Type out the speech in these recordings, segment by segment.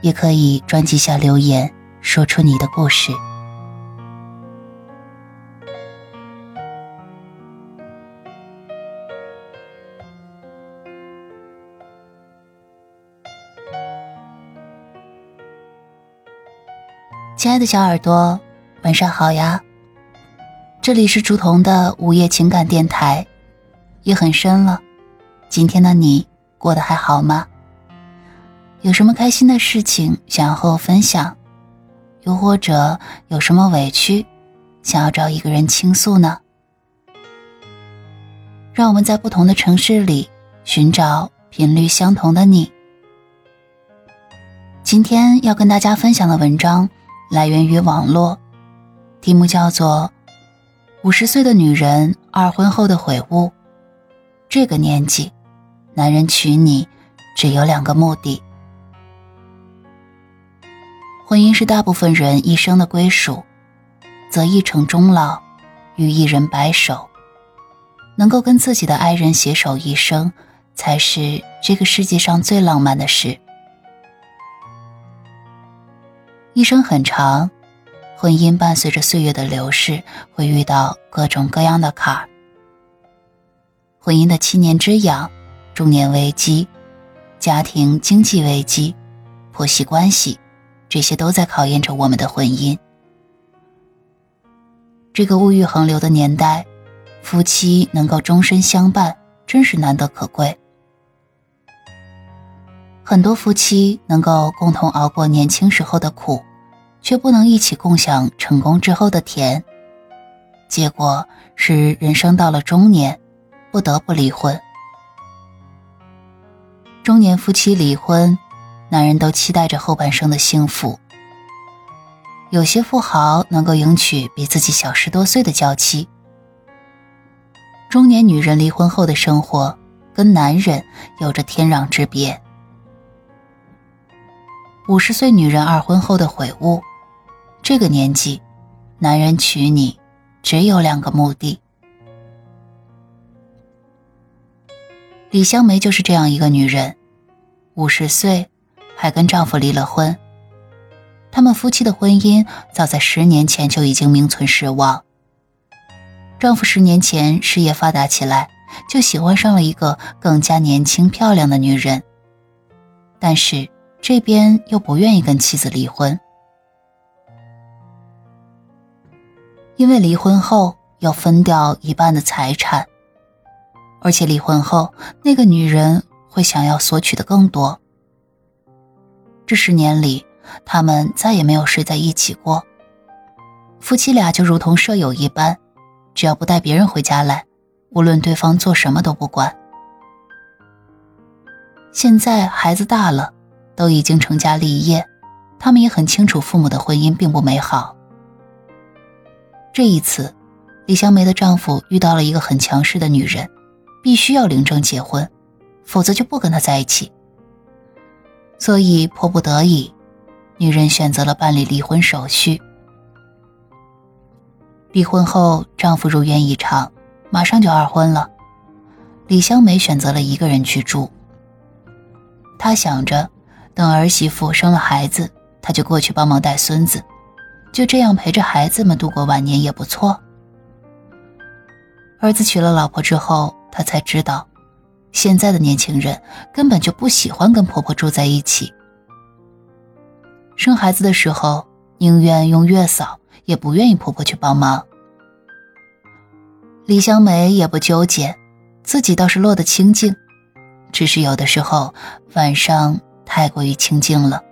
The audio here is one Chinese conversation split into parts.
也可以专辑下留言，说出你的故事。亲爱的小耳朵，晚上好呀！这里是竹筒的午夜情感电台，夜很深了，今天的你过得还好吗？有什么开心的事情想要和我分享，又或者有什么委屈，想要找一个人倾诉呢？让我们在不同的城市里寻找频率相同的你。今天要跟大家分享的文章来源于网络，题目叫做《五十岁的女人二婚后的悔悟》。这个年纪，男人娶你只有两个目的。婚姻是大部分人一生的归属，择一城终老，与一人白首，能够跟自己的爱人携手一生，才是这个世界上最浪漫的事。一生很长，婚姻伴随着岁月的流逝，会遇到各种各样的坎儿。婚姻的七年之痒，中年危机，家庭经济危机，婆媳关系。这些都在考验着我们的婚姻。这个物欲横流的年代，夫妻能够终身相伴，真是难得可贵。很多夫妻能够共同熬过年轻时候的苦，却不能一起共享成功之后的甜，结果是人生到了中年，不得不离婚。中年夫妻离婚。男人都期待着后半生的幸福。有些富豪能够迎娶比自己小十多岁的娇妻。中年女人离婚后的生活跟男人有着天壤之别。五十岁女人二婚后的悔悟：这个年纪，男人娶你只有两个目的。李香梅就是这样一个女人，五十岁。还跟丈夫离了婚。他们夫妻的婚姻早在十年前就已经名存实亡。丈夫十年前事业发达起来，就喜欢上了一个更加年轻漂亮的女人，但是这边又不愿意跟妻子离婚，因为离婚后要分掉一半的财产，而且离婚后那个女人会想要索取的更多。这十年里，他们再也没有睡在一起过。夫妻俩就如同舍友一般，只要不带别人回家来，无论对方做什么都不管。现在孩子大了，都已经成家立业，他们也很清楚父母的婚姻并不美好。这一次，李香梅的丈夫遇到了一个很强势的女人，必须要领证结婚，否则就不跟他在一起。所以迫不得已，女人选择了办理离婚手续。离婚后，丈夫如愿以偿，马上就二婚了。李香梅选择了一个人去住。她想着，等儿媳妇生了孩子，她就过去帮忙带孙子，就这样陪着孩子们度过晚年也不错。儿子娶了老婆之后，她才知道。现在的年轻人根本就不喜欢跟婆婆住在一起。生孩子的时候，宁愿用月嫂，也不愿意婆婆去帮忙。李香梅也不纠结，自己倒是落得清静，只是有的时候晚上太过于清静了，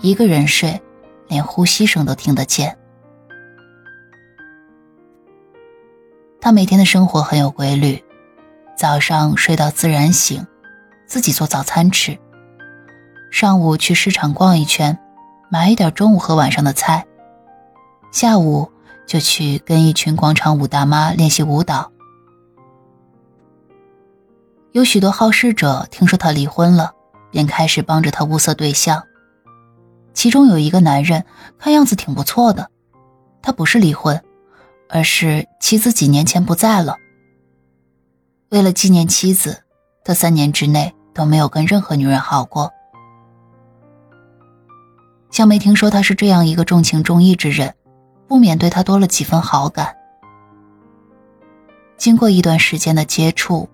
一个人睡，连呼吸声都听得见。她每天的生活很有规律。早上睡到自然醒，自己做早餐吃。上午去市场逛一圈，买一点中午和晚上的菜，下午就去跟一群广场舞大妈练习舞蹈。有许多好事者听说他离婚了，便开始帮着他物色对象。其中有一个男人，看样子挺不错的，他不是离婚，而是妻子几年前不在了。为了纪念妻子，他三年之内都没有跟任何女人好过。香梅听说他是这样一个重情重义之人，不免对他多了几分好感。经过一段时间的接触，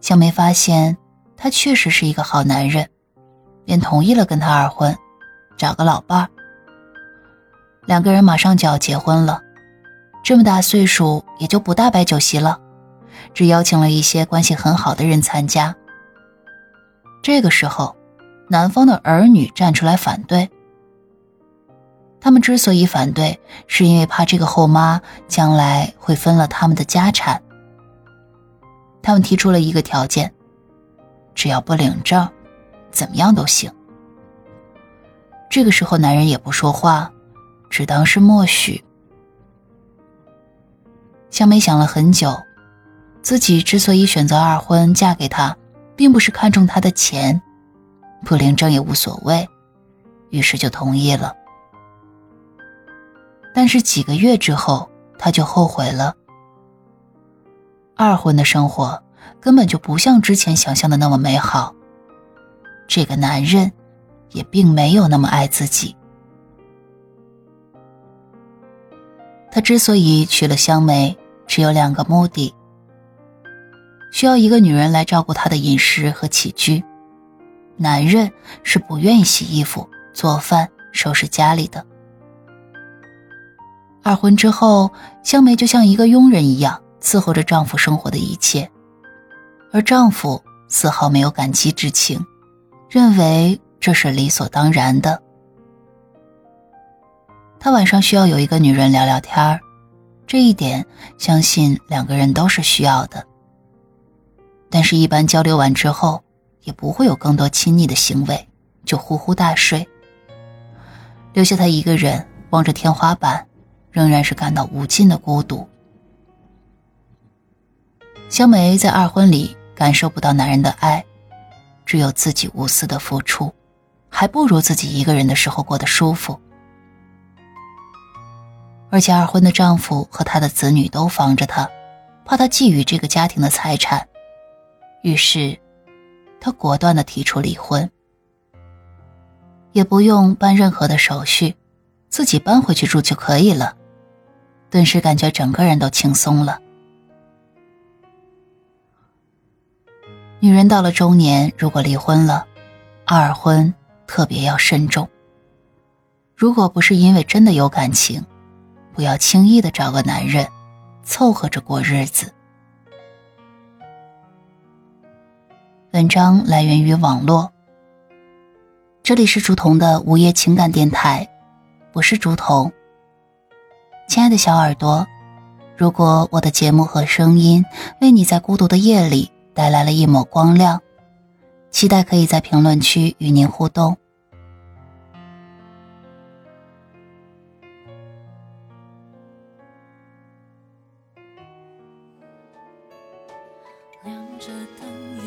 香梅发现他确实是一个好男人，便同意了跟他二婚，找个老伴儿。两个人马上就要结婚了，这么大岁数也就不大摆酒席了，只邀请了一些关系很好的人参加。这个时候，男方的儿女站出来反对。他们之所以反对，是因为怕这个后妈将来会分了他们的家产。他们提出了一个条件：只要不领证，怎么样都行。这个时候，男人也不说话，只当是默许。香梅想了很久，自己之所以选择二婚嫁给他，并不是看中他的钱，不领证也无所谓，于是就同意了。但是几个月之后，他就后悔了。二婚的生活根本就不像之前想象的那么美好。这个男人也并没有那么爱自己。他之所以娶了香梅，只有两个目的：需要一个女人来照顾他的饮食和起居。男人是不愿意洗衣服、做饭、收拾家里的。二婚之后，香梅就像一个佣人一样伺候着丈夫生活的一切，而丈夫丝毫没有感激之情，认为这是理所当然的。他晚上需要有一个女人聊聊天儿，这一点相信两个人都是需要的。但是，一般交流完之后，也不会有更多亲昵的行为，就呼呼大睡，留下他一个人望着天花板。仍然是感到无尽的孤独。香梅在二婚里感受不到男人的爱，只有自己无私的付出，还不如自己一个人的时候过得舒服。而且二婚的丈夫和他的子女都防着她，怕她觊觎这个家庭的财产，于是，他果断的提出离婚，也不用办任何的手续，自己搬回去住就可以了。顿时感觉整个人都轻松了。女人到了中年，如果离婚了，二婚特别要慎重。如果不是因为真的有感情，不要轻易的找个男人凑合着过日子。文章来源于网络。这里是竹童的午夜情感电台，我是竹童。亲爱的小耳朵，如果我的节目和声音为你在孤独的夜里带来了一抹光亮，期待可以在评论区与您互动。亮着冷